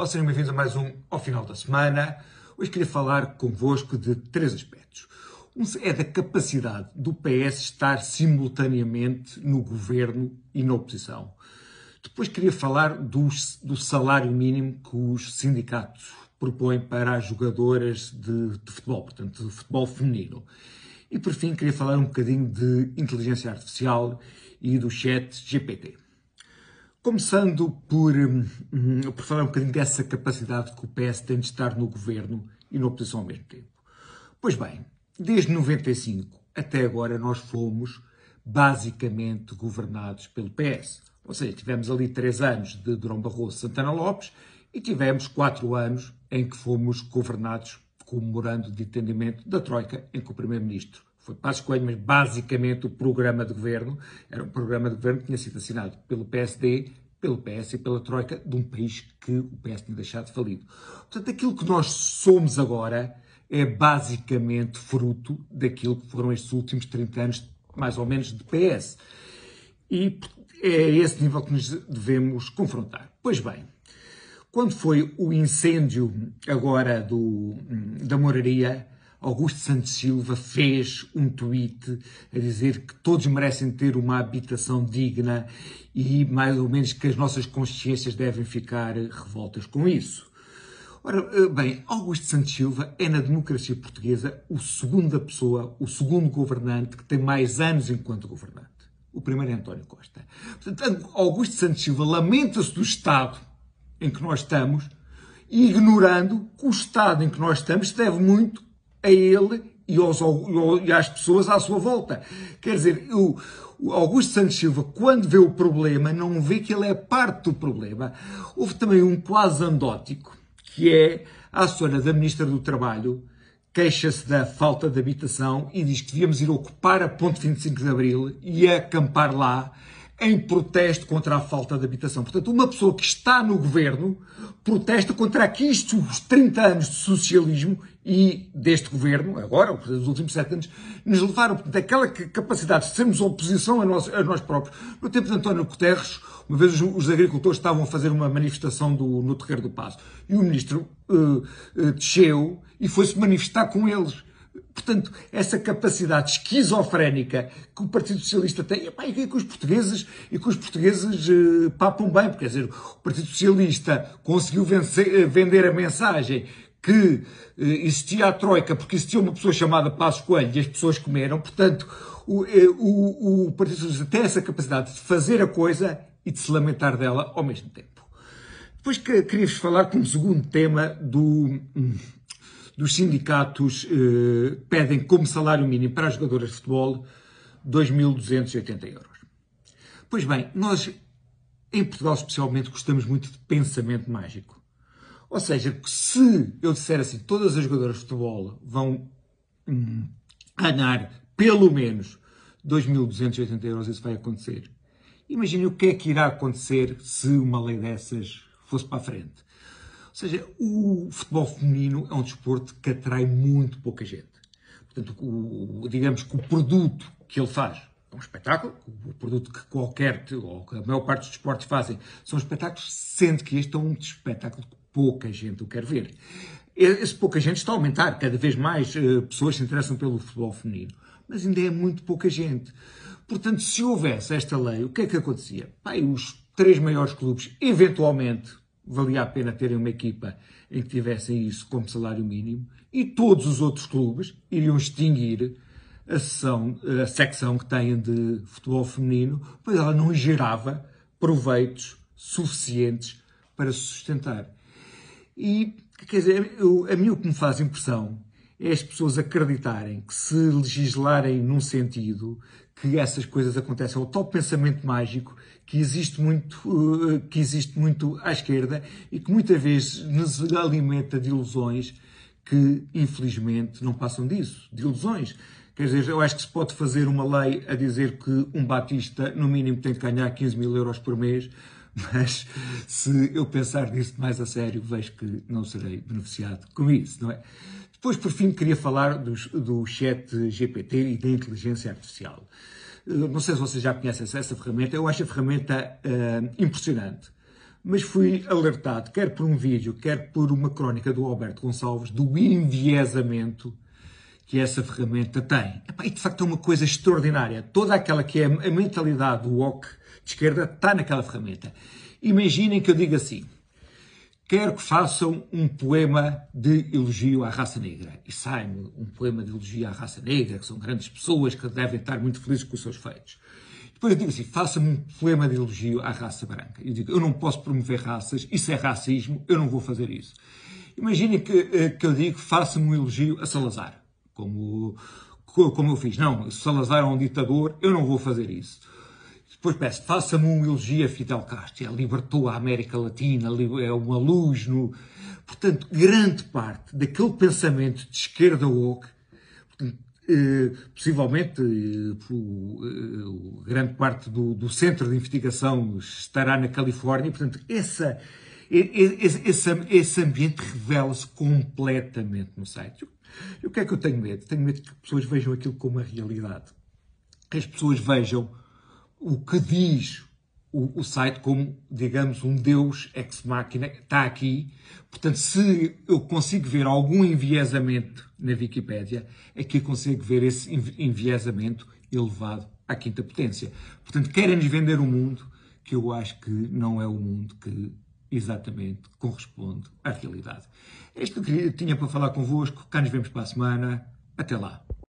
Olá, sejam bem-vindos a mais um Ao Final da Semana. Hoje queria falar convosco de três aspectos. Um é da capacidade do PS estar simultaneamente no governo e na oposição. Depois queria falar do, do salário mínimo que os sindicatos propõem para as jogadoras de, de futebol, portanto, de futebol feminino. E por fim, queria falar um bocadinho de inteligência artificial e do chat GPT. Começando por, hum, por falar um bocadinho dessa capacidade que o PS tem de estar no governo e na oposição ao mesmo tempo. Pois bem, desde 95 até agora nós fomos basicamente governados pelo PS. Ou seja, tivemos ali três anos de Durão Barroso Santana Lopes e tivemos quatro anos em que fomos governados comemorando de entendimento da Troika, em que o Primeiro-Ministro foi Passos Coelho, mas basicamente o programa de governo era um programa de governo que tinha sido assinado pelo PSD, pelo PS e pela Troika de um país que o PS tinha deixado falido. Portanto, aquilo que nós somos agora é basicamente fruto daquilo que foram estes últimos 30 anos, mais ou menos, de PS. E é esse nível que nos devemos confrontar. Pois bem, quando foi o incêndio agora do, da moraria, Augusto Santos Silva fez um tweet a dizer que todos merecem ter uma habitação digna e mais ou menos que as nossas consciências devem ficar revoltas com isso. Ora, eh, bem, Augusto Santos Silva é na democracia portuguesa o segunda pessoa, o segundo governante que tem mais anos enquanto governante. O primeiro é António Costa. Portanto, Augusto Santos Silva lamenta-se do Estado em que nós estamos, ignorando que o Estado em que nós estamos se deve muito a ele e, aos, e às pessoas à sua volta. Quer dizer, o, Augusto Santos Silva, quando vê o problema, não vê que ele é parte do problema. Houve também um quase andótico, que é a senhora da Ministra do Trabalho, queixa-se da falta de habitação e diz que devíamos ir ocupar a ponte 25 de Abril e acampar lá em protesto contra a falta de habitação. Portanto, uma pessoa que está no governo protesta contra aqui os 30 anos de socialismo e deste governo, agora, dos últimos sete anos, nos levaram daquela capacidade de sermos oposição a nós, a nós próprios. No tempo de António Guterres, uma vez os, os agricultores estavam a fazer uma manifestação do, no Terreiro do Passo e o ministro uh, uh, desceu e foi-se manifestar com eles. Portanto, essa capacidade esquizofrénica que o Partido Socialista tem, e, que os portugueses, e que os portugueses uh, papam bem, porque quer dizer, o Partido Socialista conseguiu vencer, uh, vender a mensagem que uh, existia a Troika porque existia uma pessoa chamada Passos Coelho e as pessoas comeram, portanto, o, o, o Partido Socialista tem essa capacidade de fazer a coisa e de se lamentar dela ao mesmo tempo. Depois que, queria-vos falar como segundo tema do, hum, dos sindicatos eh, pedem como salário mínimo para as jogadoras de futebol 2.280 euros. Pois bem, nós em Portugal especialmente gostamos muito de pensamento mágico. Ou seja, se eu disser assim, todas as jogadoras de futebol vão hum, ganhar pelo menos 2.280 euros, isso vai acontecer. Imagine o que é que irá acontecer se uma lei dessas fosse para a frente. Ou seja, o futebol feminino é um desporto que atrai muito pouca gente. Portanto, o, digamos que o produto que ele faz é um espetáculo, o produto que qualquer, ou que a maior parte dos desportos fazem, são espetáculos, sendo que este é um espetáculo que pouca gente o quer ver. Esse pouca gente está a aumentar, cada vez mais uh, pessoas se interessam pelo futebol feminino, mas ainda é muito pouca gente. Portanto, se houvesse esta lei, o que é que acontecia? Pai, os três maiores clubes, eventualmente, valia a pena terem uma equipa em que tivessem isso como salário mínimo e todos os outros clubes iriam extinguir a, sessão, a secção que têm de futebol feminino, pois ela não gerava proveitos suficientes para se sustentar. E, quer dizer, eu, a mim o que me faz impressão é as pessoas acreditarem que se legislarem num sentido que essas coisas acontecem, o tal pensamento mágico que existe muito, uh, que existe muito à esquerda e que muitas vezes nos alimenta de ilusões que, infelizmente, não passam disso, de ilusões. Quer dizer, eu acho que se pode fazer uma lei a dizer que um batista, no mínimo, tem que ganhar 15 mil euros por mês, mas se eu pensar nisso mais a sério, vejo que não serei beneficiado com isso, não é? Depois, por fim, queria falar do, do chat GPT e da inteligência artificial. Não sei se vocês já conhecem essa ferramenta, eu acho a ferramenta uh, impressionante. mas fui alertado, quer por um vídeo, quer por uma crónica do Alberto Gonçalves, do enviesamento que essa ferramenta tem. E de facto é uma coisa extraordinária. Toda aquela que é a mentalidade do WOC de esquerda está naquela ferramenta. Imaginem que eu diga assim: quero que façam um poema de elogio à raça negra. E sai-me um poema de elogio à raça negra, que são grandes pessoas que devem estar muito felizes com os seus feitos. Depois eu digo assim, faça-me um poema de elogio à raça branca. Eu digo, eu não posso promover raças, isso é racismo, eu não vou fazer isso. Imaginem que, eh, que eu digo, faça-me um elogio a Salazar, como, como eu fiz. Não, Salazar é um ditador, eu não vou fazer isso. Depois peço, faça-me um elogio a Fidel Castro. Ele libertou a América Latina, é uma luz no... Portanto, grande parte daquele pensamento de esquerda woke, eh, possivelmente eh, grande parte do, do, centro de investigação estará na Califórnia, portanto, essa, esse, esse, esse ambiente revela-se completamente no site. E o que é que eu tenho medo? Tenho medo que as pessoas vejam aquilo como a realidade. Que as pessoas vejam o que diz o, o, site como, digamos, um Deus ex-máquina, está aqui. Portanto, se eu consigo ver algum enviesamento na Wikipédia, é que eu consigo ver esse enviesamento elevado à quinta potência. Portanto, querem-nos vender um mundo que eu acho que não é o mundo que exatamente corresponde à realidade. É isto que eu tinha para falar convosco. Cá nos vemos para a semana. Até lá.